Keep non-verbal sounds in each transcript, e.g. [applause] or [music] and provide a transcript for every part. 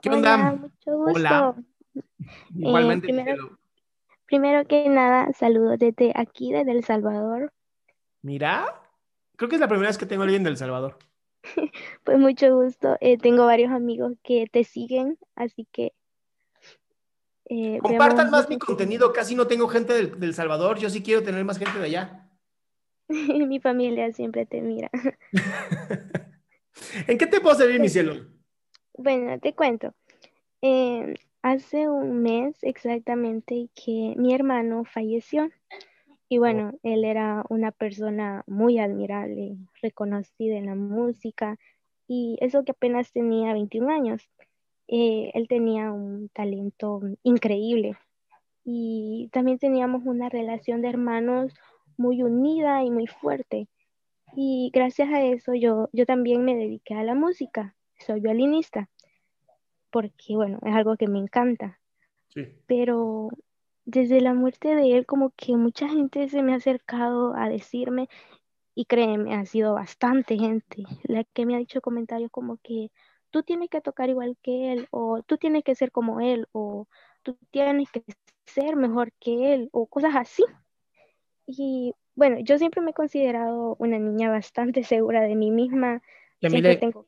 ¿Qué onda? mucho gusto. Hola. [laughs] Igualmente. Eh, primero, primero, que nada, saludos desde aquí, desde El Salvador. Mira, creo que es la primera vez que tengo a alguien del Salvador. [laughs] pues mucho gusto. Eh, tengo varios amigos que te siguen, así que eh, Compartan más mi contenido, casi no tengo gente del, del, Salvador, yo sí quiero tener más gente de allá. [laughs] mi familia siempre te mira. ¿En qué te puedo servir, mi cielo? Bueno, te cuento. Eh, hace un mes exactamente que mi hermano falleció. Y bueno, oh. él era una persona muy admirable, reconocida en la música, y eso que apenas tenía 21 años. Eh, él tenía un talento increíble y también teníamos una relación de hermanos muy unida y muy fuerte. Y gracias a eso yo, yo también me dediqué a la música, soy violinista, porque bueno, es algo que me encanta. Pero desde la muerte de él, como que mucha gente se me ha acercado a decirme, y créeme, ha sido bastante gente la que me ha dicho comentarios como que tú tienes que tocar igual que él, o tú tienes que ser como él, o tú tienes que ser mejor que él, o cosas así. Y bueno, yo siempre me he considerado una niña bastante [laughs] segura de mí misma. siempre tengo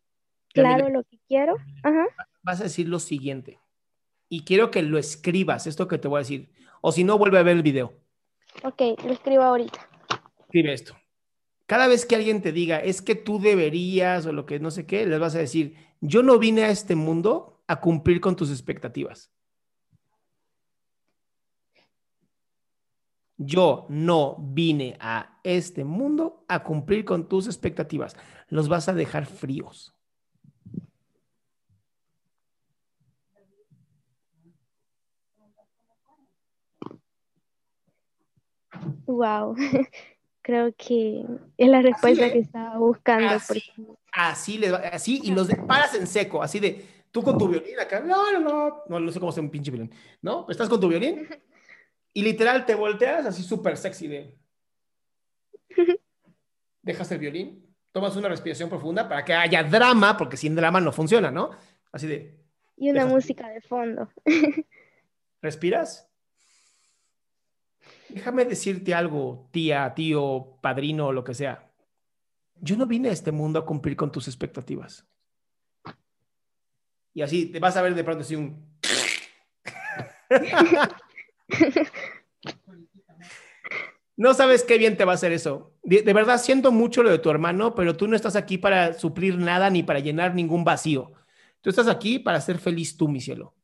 claro lo que quiero. Vas a decir lo siguiente, y quiero que lo escribas, esto que te voy a decir, o si no, vuelve a ver el video. Ok, lo escribo ahorita. Escribe esto. Cada vez que alguien te diga, es que tú deberías o lo que no sé qué, les vas a decir, yo no vine a este mundo a cumplir con tus expectativas. Yo no vine a este mundo a cumplir con tus expectativas. Los vas a dejar fríos. Wow. [laughs] Creo que es la respuesta que estaba buscando. Así, les así y los paras en seco, así de tú con tu violín acá, no, no, no, no, no sé cómo hacer un pinche violín, ¿no? Estás con tu violín [laughs] y literal te volteas así súper sexy de... [laughs] Dejas el violín, tomas una respiración profunda para que haya drama, porque sin drama no funciona, ¿no? Así de... Y una música de fondo. ¿Respiras? Déjame decirte algo, tía, tío, padrino, lo que sea. Yo no vine a este mundo a cumplir con tus expectativas. Y así te vas a ver de pronto así un... [laughs] No sabes qué bien te va a hacer eso. De, de, verdad, siento mucho lo de tu hermano, pero tú no estás aquí para suplir nada ni para llenar ningún vacío. Tú estás aquí para ser feliz tú, mi cielo.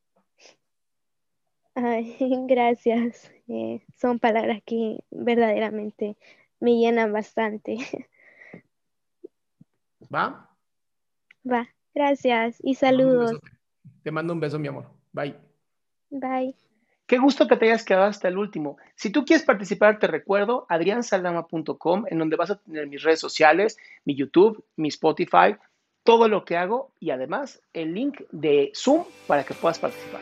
Ay, [laughs] gracias. Eh, son palabras que verdaderamente me llenan bastante. [laughs] ¿Va? Va, gracias y saludos. Te mando un beso, mi amor. Bye. Bye. Qué gusto que te hayas quedado hasta el último. Si tú quieres participar, te recuerdo adriansaldama.com, en donde vas a tener mis redes sociales, mi YouTube, mi Spotify, todo lo que hago y además el link de Zoom para que puedas participar.